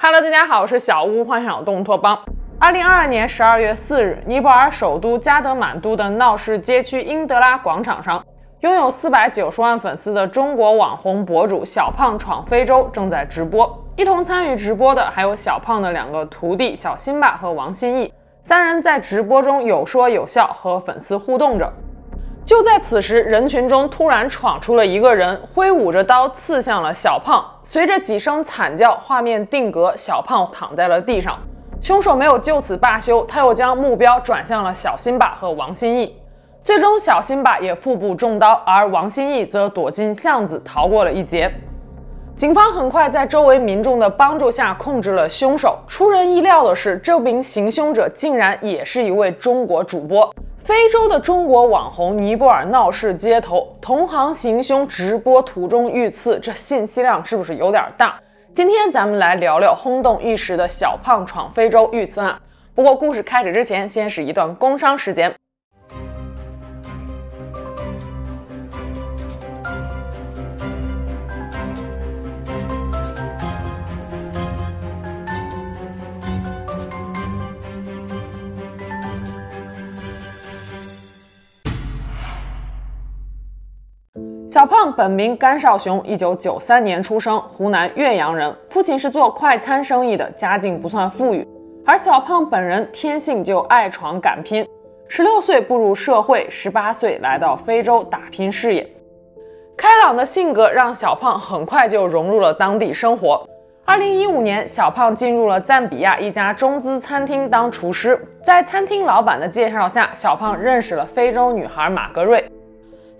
Hello，大家好，我是小屋幻想东托邦。二零二二年十二月四日，尼泊尔首都加德满都的闹市街区英德拉广场上，拥有四百九十万粉丝的中国网红博主小胖闯非洲正在直播。一同参与直播的还有小胖的两个徒弟小辛巴和王心义，三人在直播中有说有笑，和粉丝互动着。就在此时，人群中突然闯出了一个人，挥舞着刀刺向了小胖。随着几声惨叫，画面定格，小胖躺在了地上。凶手没有就此罢休，他又将目标转向了小辛巴和王心义。最终，小辛巴也腹部中刀，而王心义则躲进巷子逃过了一劫。警方很快在周围民众的帮助下控制了凶手。出人意料的是，这名行凶者竟然也是一位中国主播。非洲的中国网红尼泊尔闹市街头，同行行凶直播途中遇刺，这信息量是不是有点大？今天咱们来聊聊轰动一时的小胖闯非洲遇刺案。不过故事开始之前，先是一段工伤时间。小胖本名甘少雄，一九九三年出生，湖南岳阳人。父亲是做快餐生意的，家境不算富裕。而小胖本人天性就爱闯敢拼，十六岁步入社会，十八岁来到非洲打拼事业。开朗的性格让小胖很快就融入了当地生活。二零一五年，小胖进入了赞比亚一家中资餐厅当厨师。在餐厅老板的介绍下，小胖认识了非洲女孩马格瑞。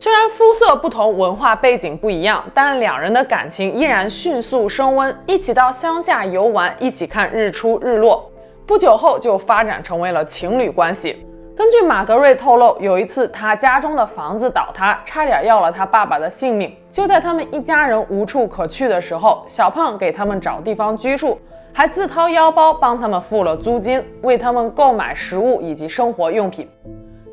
虽然肤色不同，文化背景不一样，但两人的感情依然迅速升温。一起到乡下游玩，一起看日出日落，不久后就发展成为了情侣关系。根据马格瑞透露，有一次他家中的房子倒塌，差点要了他爸爸的性命。就在他们一家人无处可去的时候，小胖给他们找地方居住，还自掏腰包帮他们付了租金，为他们购买食物以及生活用品。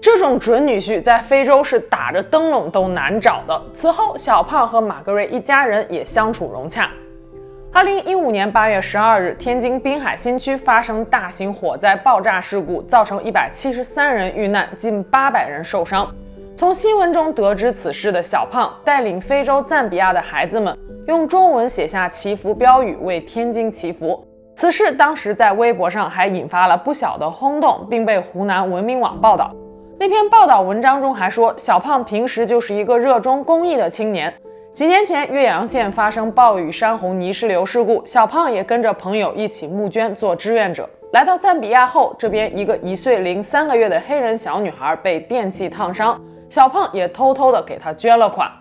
这种准女婿在非洲是打着灯笼都难找的。此后，小胖和玛格瑞一家人也相处融洽。二零一五年八月十二日，天津滨海新区发生大型火灾爆炸事故，造成一百七十三人遇难，近八百人受伤。从新闻中得知此事的小胖，带领非洲赞比亚的孩子们用中文写下祈福标语，为天津祈福。此事当时在微博上还引发了不小的轰动，并被湖南文明网报道。那篇报道文章中还说，小胖平时就是一个热衷公益的青年。几年前，岳阳县发生暴雨山洪泥石流事故，小胖也跟着朋友一起募捐做志愿者。来到赞比亚后，这边一个一岁零三个月的黑人小女孩被电器烫伤，小胖也偷偷的给她捐了款。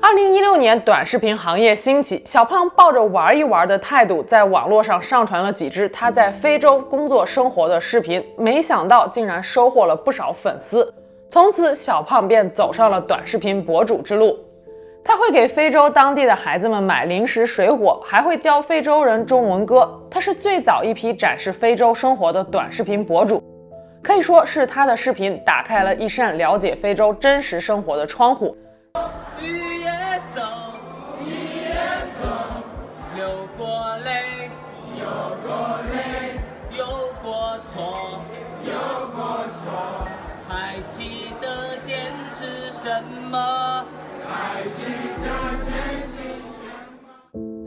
二零一六年，短视频行业兴起，小胖抱着玩一玩的态度，在网络上上传了几支他在非洲工作生活的视频，没想到竟然收获了不少粉丝。从此，小胖便走上了短视频博主之路。他会给非洲当地的孩子们买零食、水果，还会教非洲人中文歌。他是最早一批展示非洲生活的短视频博主，可以说是他的视频打开了一扇了解非洲真实生活的窗户。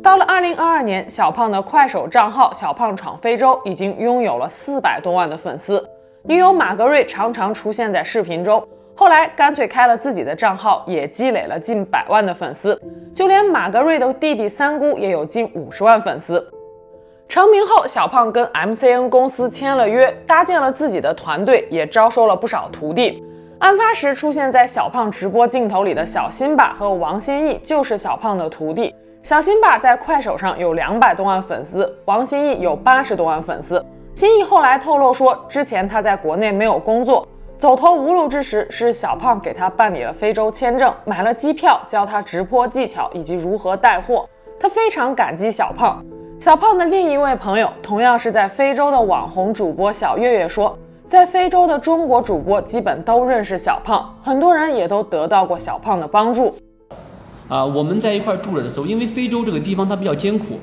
到了二零二二年，小胖的快手账号“小胖闯非洲”已经拥有了四百多万的粉丝，女友玛格瑞常常出现在视频中。后来干脆开了自己的账号，也积累了近百万的粉丝。就连玛格瑞的弟弟三姑也有近五十万粉丝。成名后，小胖跟 MCN 公司签了约，搭建了自己的团队，也招收了不少徒弟。案发时出现在小胖直播镜头里的小辛巴和王心义就是小胖的徒弟。小辛巴在快手上有两百多万粉丝，王心义有八十多万粉丝。心义后来透露说，之前他在国内没有工作，走投无路之时，是小胖给他办理了非洲签证，买了机票，教他直播技巧以及如何带货。他非常感激小胖。小胖的另一位朋友，同样是在非洲的网红主播小月月说，在非洲的中国主播基本都认识小胖，很多人也都得到过小胖的帮助。啊，我们在一块住着的时候，因为非洲这个地方它比较艰苦，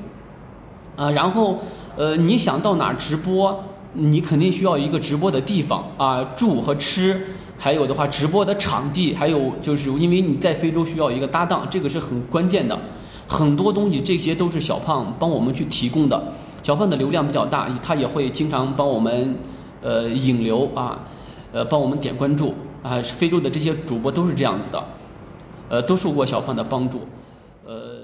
啊，然后呃，你想到哪儿直播，你肯定需要一个直播的地方啊，住和吃，还有的话直播的场地，还有就是因为你在非洲需要一个搭档，这个是很关键的。很多东西这些都是小胖帮我们去提供的。小胖的流量比较大，他也会经常帮我们呃引流啊，呃帮我们点关注啊。非洲的这些主播都是这样子的，呃都受过小胖的帮助。呃，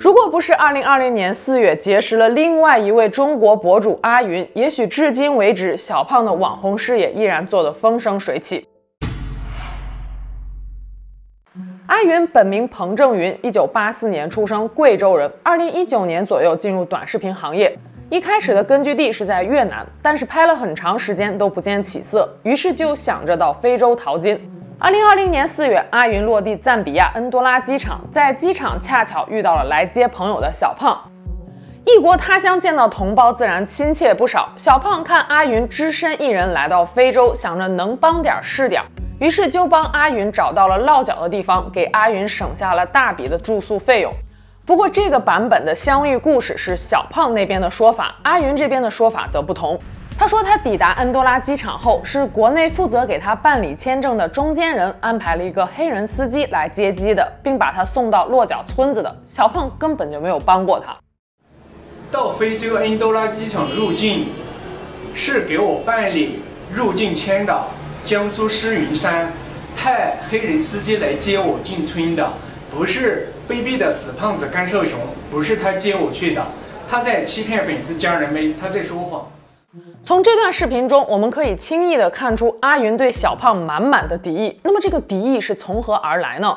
如果不是二零二零年四月结识了另外一位中国博主阿云，也许至今为止小胖的网红事业依然做得风生水起。阿云本名彭正云，一九八四年出生，贵州人。二零一九年左右进入短视频行业，一开始的根据地是在越南，但是拍了很长时间都不见起色，于是就想着到非洲淘金。二零二零年四月，阿云落地赞比亚恩多拉机场，在机场恰巧遇到了来接朋友的小胖。异国他乡见到同胞，自然亲切不少。小胖看阿云只身一人来到非洲，想着能帮点是点。于是就帮阿云找到了落脚的地方，给阿云省下了大笔的住宿费用。不过这个版本的相遇故事是小胖那边的说法，阿云这边的说法则不同。他说他抵达恩多拉机场后，是国内负责给他办理签证的中间人安排了一个黑人司机来接机的，并把他送到落脚村子的。小胖根本就没有帮过他。到非洲恩多拉机场入境是给我办理入境签的。江苏诗云山派黑人司机来接我进村的，不是卑鄙的死胖子甘少雄，不是他接我去的，他在欺骗粉丝家人们，他在说谎。从这段视频中，我们可以轻易地看出阿云对小胖满满的敌意。那么这个敌意是从何而来呢？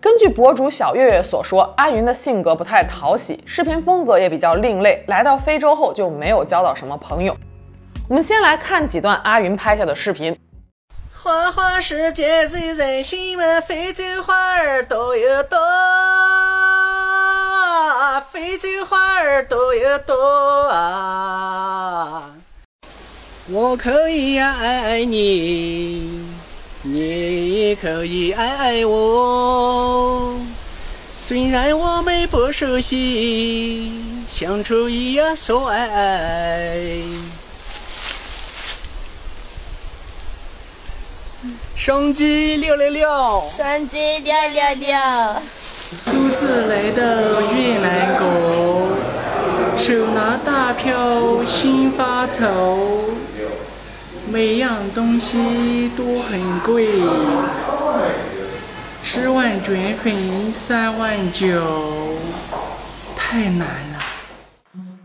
根据博主小月月所说，阿云的性格不太讨喜，视频风格也比较另类，来到非洲后就没有交到什么朋友。我们先来看几段阿云拍下的视频。花花世界最任性嘛，非洲花儿多又多，非洲花儿多又多啊！我可以呀爱你，你也可以爱我，虽然我们不熟悉，相处一样说爱爱。双击六六六，双击六六六。初次来到越南国，手拿大票心发愁，每样东西都很贵，吃碗卷粉三万九，太难了。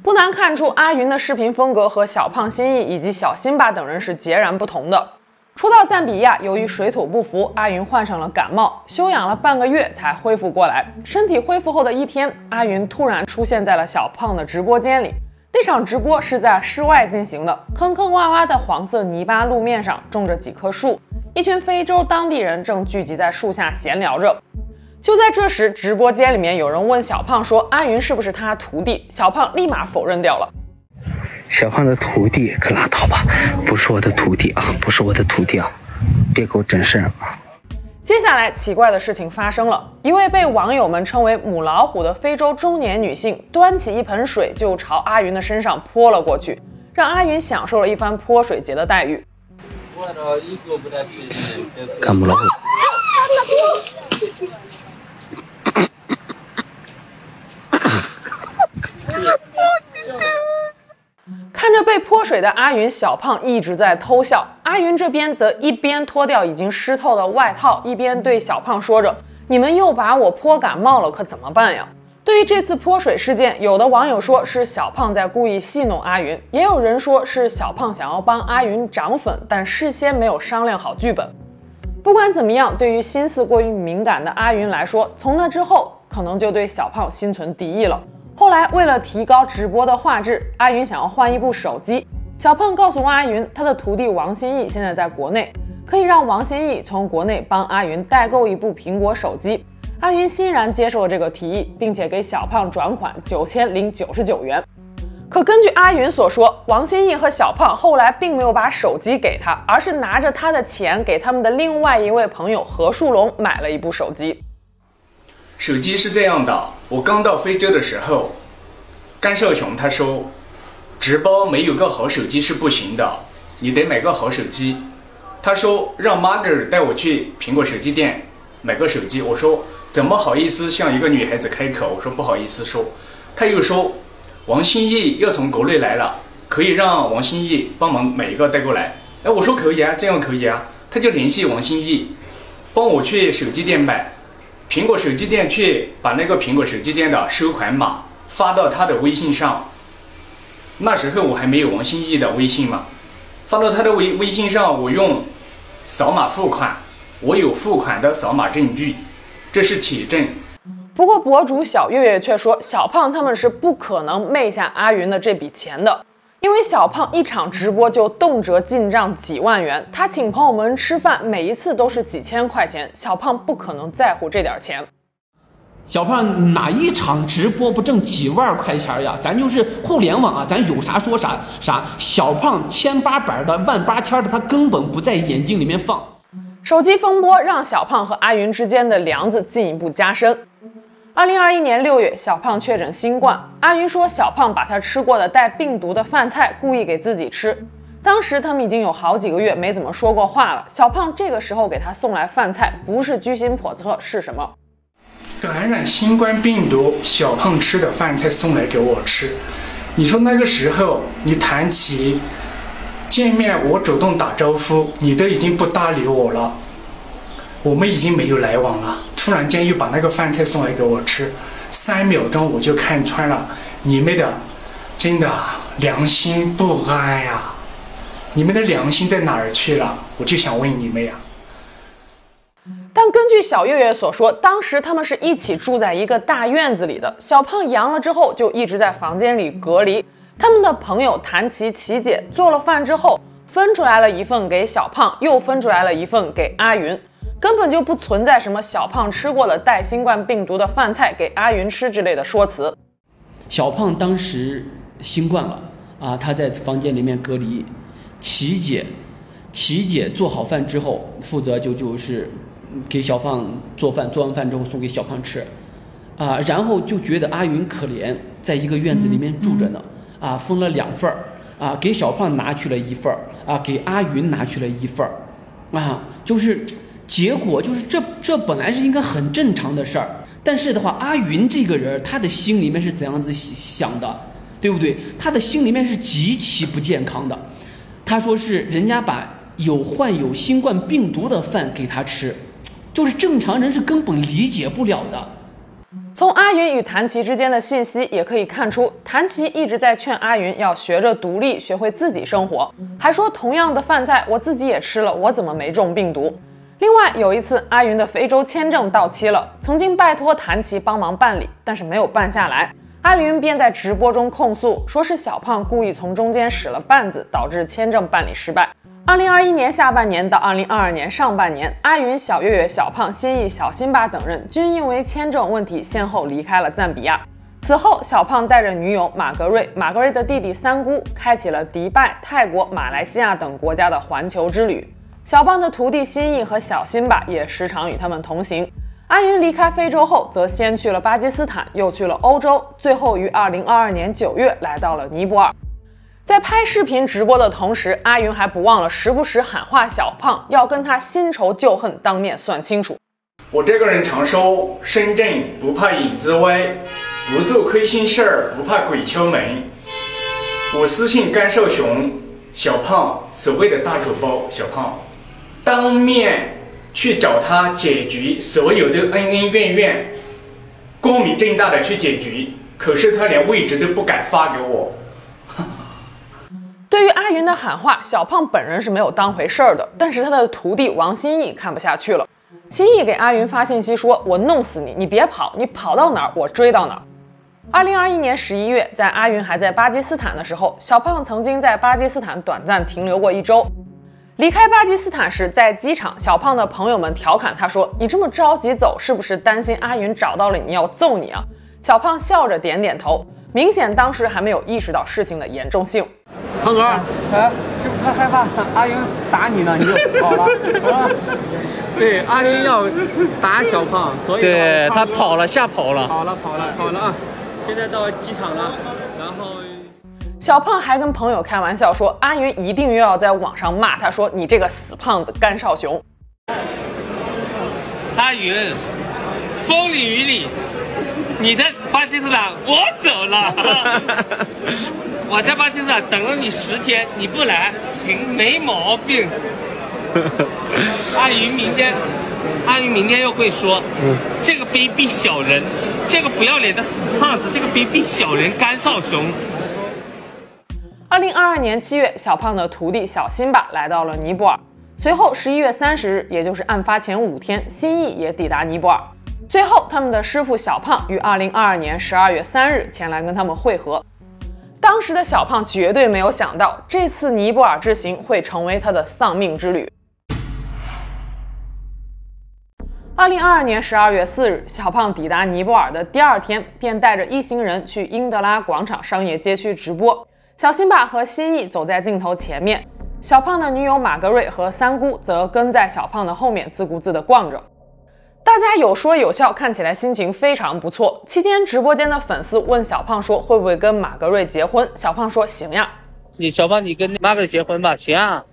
不难看出，阿云的视频风格和小胖心意以及小辛巴等人是截然不同的。初到赞比亚，由于水土不服，阿云患上了感冒，休养了半个月才恢复过来。身体恢复后的一天，阿云突然出现在了小胖的直播间里。那场直播是在室外进行的，坑坑洼洼的黄色泥巴路面上种着几棵树，一群非洲当地人正聚集在树下闲聊着。就在这时，直播间里面有人问小胖说：“阿云是不是他徒弟？”小胖立马否认掉了。小胖的徒弟可拉倒吧，不是我的徒弟啊，不是我的徒弟啊，别给我整事儿啊！接下来奇怪的事情发生了，一位被网友们称为母老虎的非洲中年女性端起一盆水就朝阿云的身上泼了过去，让阿云享受了一番泼水节的待遇。看母老虎。看着被泼水的阿云，小胖一直在偷笑。阿云这边则一边脱掉已经湿透的外套，一边对小胖说着：“你们又把我泼感冒了，可怎么办呀？”对于这次泼水事件，有的网友说是小胖在故意戏弄阿云，也有人说是小胖想要帮阿云涨粉，但事先没有商量好剧本。不管怎么样，对于心思过于敏感的阿云来说，从那之后可能就对小胖心存敌意了。后来，为了提高直播的画质，阿云想要换一部手机。小胖告诉阿云，他的徒弟王新义现在在国内，可以让王新义从国内帮阿云代购一部苹果手机。阿云欣然接受了这个提议，并且给小胖转款九千零九十九元。可根据阿云所说，王新义和小胖后来并没有把手机给他，而是拿着他的钱给他们的另外一位朋友何树龙买了一部手机。手机是这样的，我刚到非洲的时候，甘少雄他说，直播没有个好手机是不行的，你得买个好手机。他说让 Margaret 带我去苹果手机店买个手机。我说怎么好意思向一个女孩子开口？我说不好意思说。他又说王心义要从国内来了，可以让王心义帮忙买一个带过来。哎，我说可以啊，这样可以啊。他就联系王心义，帮我去手机店买，苹果手机店去把那个苹果手机店的收款码发到他的微信上。那时候我还没有王心义的微信嘛，发到他的微微信上，我用扫码付款，我有付款的扫码证据，这是铁证。不过博主小月月却说，小胖他们是不可能昧下阿云的这笔钱的。因为小胖一场直播就动辄进账几万元，他请朋友们吃饭，每一次都是几千块钱，小胖不可能在乎这点钱。小胖哪一场直播不挣几万块钱呀？咱就是互联网啊，咱有啥说啥啥。小胖千八百的万八千的，他根本不在眼睛里面放。手机风波让小胖和阿云之间的梁子进一步加深。二零二一年六月，小胖确诊新冠。阿云说，小胖把他吃过的带病毒的饭菜故意给自己吃。当时他们已经有好几个月没怎么说过话了。小胖这个时候给他送来饭菜，不是居心叵测是什么？感染新冠病毒，小胖吃的饭菜送来给我吃。你说那个时候你谈起见面，我主动打招呼，你都已经不搭理我了。我们已经没有来往了。突然间又把那个饭菜送来给我吃，三秒钟我就看穿了，你们的真的良心不安呀！你们的良心在哪儿去了？我就想问你们呀。但根据小月月所说，当时他们是一起住在一个大院子里的。小胖阳了之后就一直在房间里隔离。他们的朋友谭琪琪姐做了饭之后，分出来了一份给小胖，又分出来了一份给阿云。根本就不存在什么小胖吃过了带新冠病毒的饭菜给阿云吃之类的说辞。小胖当时新冠了啊，他在房间里面隔离。琪姐，琪姐做好饭之后，负责就就是给小胖做饭，做完饭之后送给小胖吃，啊，然后就觉得阿云可怜，在一个院子里面住着呢，啊，分了两份儿，啊，给小胖拿去了一份儿，啊，给阿云拿去了一份儿，啊，就是。结果就是这，这本来是应该很正常的事儿，但是的话，阿云这个人，他的心里面是怎样子想的，对不对？他的心里面是极其不健康的。他说是人家把有患有新冠病毒的饭给他吃，就是正常人是根本理解不了的。从阿云与谭琪之间的信息也可以看出，谭琪一直在劝阿云要学着独立，学会自己生活，还说同样的饭菜我自己也吃了，我怎么没中病毒？另外有一次，阿云的非洲签证到期了，曾经拜托谭琪帮忙办理，但是没有办下来。阿云便在直播中控诉，说是小胖故意从中间使了绊子，导致签证办理失败。二零二一年下半年到二零二二年上半年，阿云、小月月、小胖、心意、小辛巴等人均因为签证问题先后离开了赞比亚。此后，小胖带着女友马格瑞、马格瑞的弟弟三姑，开启了迪拜、泰国、马来西亚等国家的环球之旅。小胖的徒弟心意和小辛巴也时常与他们同行。阿云离开非洲后，则先去了巴基斯坦，又去了欧洲，最后于二零二二年九月来到了尼泊尔。在拍视频直播的同时，阿云还不忘了时不时喊话小胖，要跟他新仇旧恨当面算清楚。我这个人常说：身正不怕影子歪，不做亏心事儿不怕鬼敲门。我私信甘少雄、小胖，所谓的大主播小胖。当面去找他解决所有的恩恩怨怨，光明正大的去解决。可是他连位置都不敢发给我。对于阿云的喊话，小胖本人是没有当回事儿的。但是他的徒弟王新义看不下去了，新义给阿云发信息说：“我弄死你，你别跑，你跑到哪儿我追到哪儿。”二零二一年十一月，在阿云还在巴基斯坦的时候，小胖曾经在巴基斯坦短暂停留过一周。离开巴基斯坦时，在机场，小胖的朋友们调侃他说：“你这么着急走，是不是担心阿云找到了你要揍你啊？”小胖笑着点点头，明显当时还没有意识到事情的严重性。胖哥，啊，是不是太害怕阿云打你呢？你就跑了，啊？对，阿云要打小胖，所以对他跑了，吓跑了，跑了，跑了，跑了啊！现在到机场了。小胖还跟朋友开玩笑说，阿云一定又要在网上骂他，说你这个死胖子甘少雄。阿云，风里雨里，你在巴基斯坦，我走了。我在巴基斯坦等了你十天，你不来，行，没毛病。阿云明天，阿云明天又会说，嗯、这个卑鄙小人，这个不要脸的死胖子，这个卑鄙小人甘少雄。二零二二年七月，小胖的徒弟小辛巴来到了尼泊尔。随后十一月三十日，也就是案发前五天，新义也抵达尼泊尔。最后，他们的师傅小胖于二零二二年十二月三日前来跟他们会合。当时的小胖绝对没有想到，这次尼泊尔之行会成为他的丧命之旅。二零二二年十二月四日，小胖抵达尼泊尔的第二天，便带着一行人去英德拉广场商业街区直播。小辛巴和蜥蜴走在镜头前面，小胖的女友玛格瑞和三姑则跟在小胖的后面，自顾自地逛着。大家有说有笑，看起来心情非常不错。期间，直播间的粉丝问小胖说：“会不会跟玛格瑞结婚？”小胖说：“行呀。”你小胖，你跟玛格瑞结婚吧，行啊。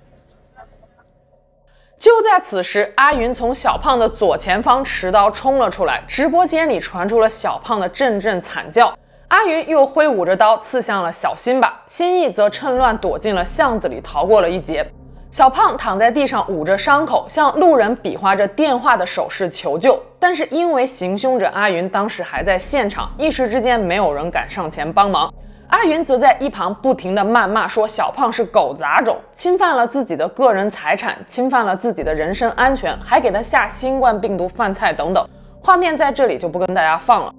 就在此时，阿云从小胖的左前方持刀冲了出来，直播间里传出了小胖的阵阵惨叫。阿云又挥舞着刀刺向了小辛巴，辛义则趁乱躲进了巷子里，逃过了一劫。小胖躺在地上捂着伤口，向路人比划着电话的手势求救。但是因为行凶者阿云当时还在现场，一时之间没有人敢上前帮忙。阿云则在一旁不停地谩骂，说小胖是狗杂种，侵犯了自己的个人财产，侵犯了自己的人身安全，还给他下新冠病毒饭菜等等。画面在这里就不跟大家放了。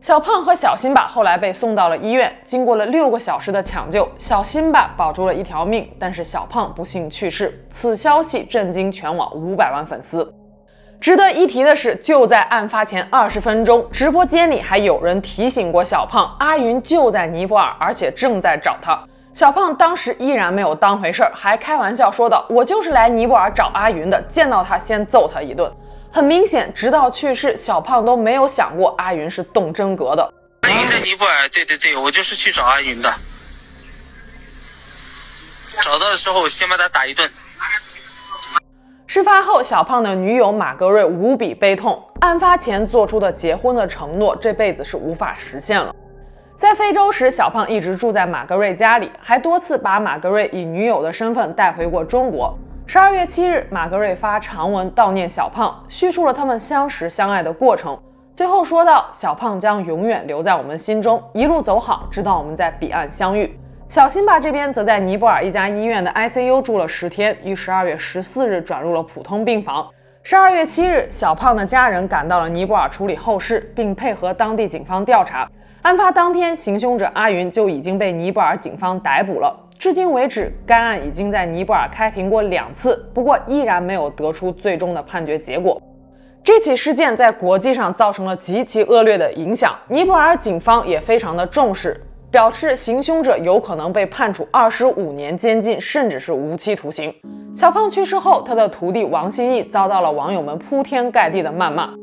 小胖和小辛巴后来被送到了医院，经过了六个小时的抢救，小辛巴保住了一条命，但是小胖不幸去世。此消息震惊全网五百万粉丝。值得一提的是，就在案发前二十分钟，直播间里还有人提醒过小胖，阿云就在尼泊尔，而且正在找他。小胖当时依然没有当回事儿，还开玩笑说道：“我就是来尼泊尔找阿云的，见到他先揍他一顿。”很明显，直到去世，小胖都没有想过阿云是动真格的。阿云在尼泊尔，对对对，我就是去找阿云的。找到的时候，先把他打一顿。事发后，小胖的女友马格瑞无比悲痛。案发前做出的结婚的承诺，这辈子是无法实现了。在非洲时，小胖一直住在马格瑞家里，还多次把马格瑞以女友的身份带回过中国。十二月七日，玛格瑞发长文悼念小胖，叙述了他们相识相爱的过程。最后说道：“小胖将永远留在我们心中，一路走好，直到我们在彼岸相遇。”小辛巴这边则在尼泊尔一家医院的 ICU 住了十天，于十二月十四日转入了普通病房。十二月七日，小胖的家人赶到了尼泊尔处理后事，并配合当地警方调查。案发当天，行凶者阿云就已经被尼泊尔警方逮捕了。至今为止，该案已经在尼泊尔开庭过两次，不过依然没有得出最终的判决结果。这起事件在国际上造成了极其恶劣的影响，尼泊尔警方也非常的重视，表示行凶者有可能被判处二十五年监禁，甚至是无期徒刑。小胖去世后，他的徒弟王新义遭到了网友们铺天盖地的谩骂。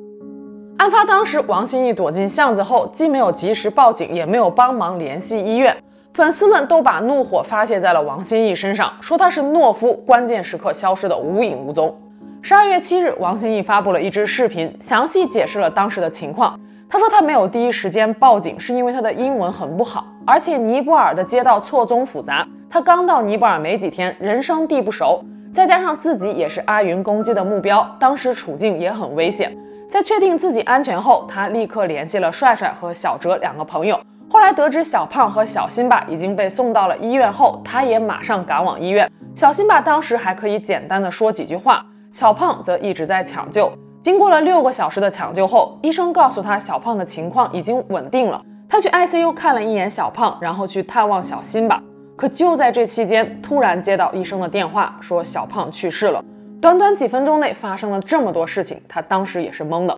案发当时，王新义躲进巷子后，既没有及时报警，也没有帮忙联系医院。粉丝们都把怒火发泄在了王新义身上，说他是懦夫，关键时刻消失得无影无踪。十二月七日，王新义发布了一支视频，详细解释了当时的情况。他说他没有第一时间报警，是因为他的英文很不好，而且尼泊尔的街道错综复杂，他刚到尼泊尔没几天，人生地不熟，再加上自己也是阿云攻击的目标，当时处境也很危险。在确定自己安全后，他立刻联系了帅帅和小哲两个朋友。后来得知小胖和小辛巴已经被送到了医院后，他也马上赶往医院。小辛巴当时还可以简单的说几句话，小胖则一直在抢救。经过了六个小时的抢救后，医生告诉他小胖的情况已经稳定了。他去 ICU 看了一眼小胖，然后去探望小辛巴。可就在这期间，突然接到医生的电话，说小胖去世了。短短几分钟内发生了这么多事情，他当时也是懵的。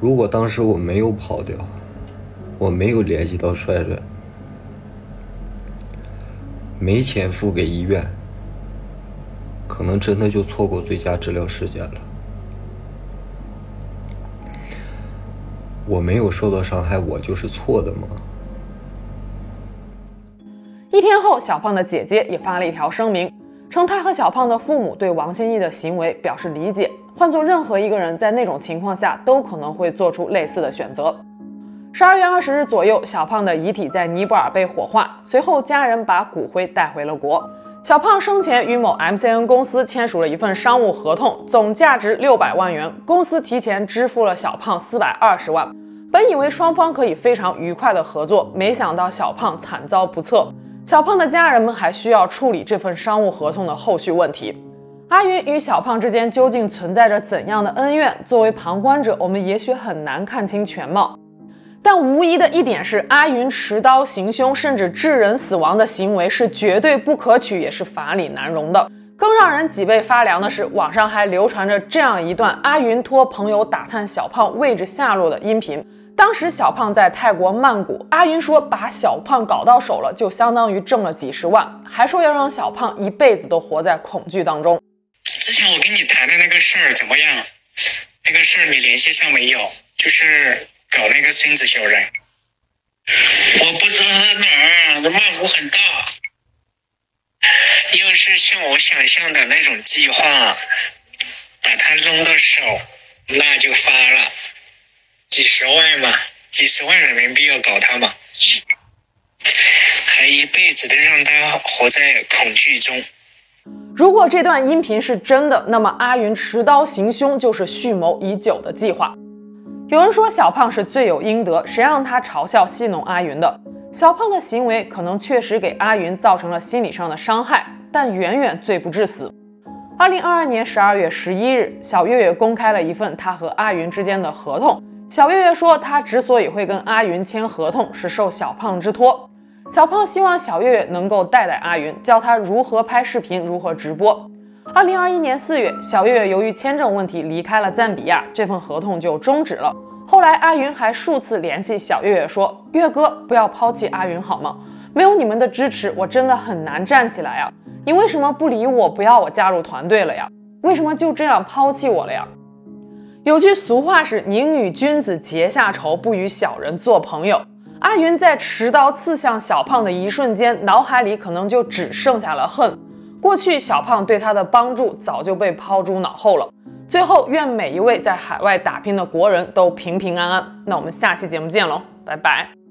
如果当时我没有跑掉。我没有联系到帅帅，没钱付给医院，可能真的就错过最佳治疗时间了。我没有受到伤害，我就是错的吗？一天后，小胖的姐姐也发了一条声明，称她和小胖的父母对王心义的行为表示理解。换做任何一个人，在那种情况下，都可能会做出类似的选择。十二月二十日左右，小胖的遗体在尼泊尔被火化，随后家人把骨灰带回了国。小胖生前与某 MCN 公司签署了一份商务合同，总价值六百万元，公司提前支付了小胖四百二十万。本以为双方可以非常愉快的合作，没想到小胖惨遭不测。小胖的家人们还需要处理这份商务合同的后续问题。阿云与小胖之间究竟存在着怎样的恩怨？作为旁观者，我们也许很难看清全貌。但无疑的一点是，阿云持刀行凶，甚至致人死亡的行为是绝对不可取，也是法理难容的。更让人脊背发凉的是，网上还流传着这样一段阿云托朋友打探小胖位置下落的音频。当时小胖在泰国曼谷，阿云说把小胖搞到手了，就相当于挣了几十万，还说要让小胖一辈子都活在恐惧当中。之前我跟你谈的那个事儿怎么样？那个事儿你联系上没有？就是。搞那个孙子小人，我不知道在哪儿。这曼谷很大，要是像我想象的那种计划，把他扔到手，那就发了，几十万嘛，几十万人民币要搞他嘛，还一辈子的让他活在恐惧中。如果这段音频是真的，那么阿云持刀行凶就是蓄谋已久的计划。有人说小胖是罪有应得，谁让他嘲笑戏弄阿云的？小胖的行为可能确实给阿云造成了心理上的伤害，但远远罪不至死。二零二二年十二月十一日，小月月公开了一份他和阿云之间的合同。小月月说，他之所以会跟阿云签合同，是受小胖之托。小胖希望小月月能够带带阿云，教他如何拍视频，如何直播。二零二一年四月，小月月由于签证问题离开了赞比亚，这份合同就终止了。后来，阿云还数次联系小月月说：“月哥，不要抛弃阿云好吗？没有你们的支持，我真的很难站起来呀！你为什么不理我，不要我加入团队了呀？为什么就这样抛弃我了呀？”有句俗话是：“宁与君子结下仇，不与小人做朋友。”阿云在持刀刺向小胖的一瞬间，脑海里可能就只剩下了恨。过去小胖对他的帮助早就被抛诸脑后了。最后，愿每一位在海外打拼的国人都平平安安。那我们下期节目见喽，拜拜。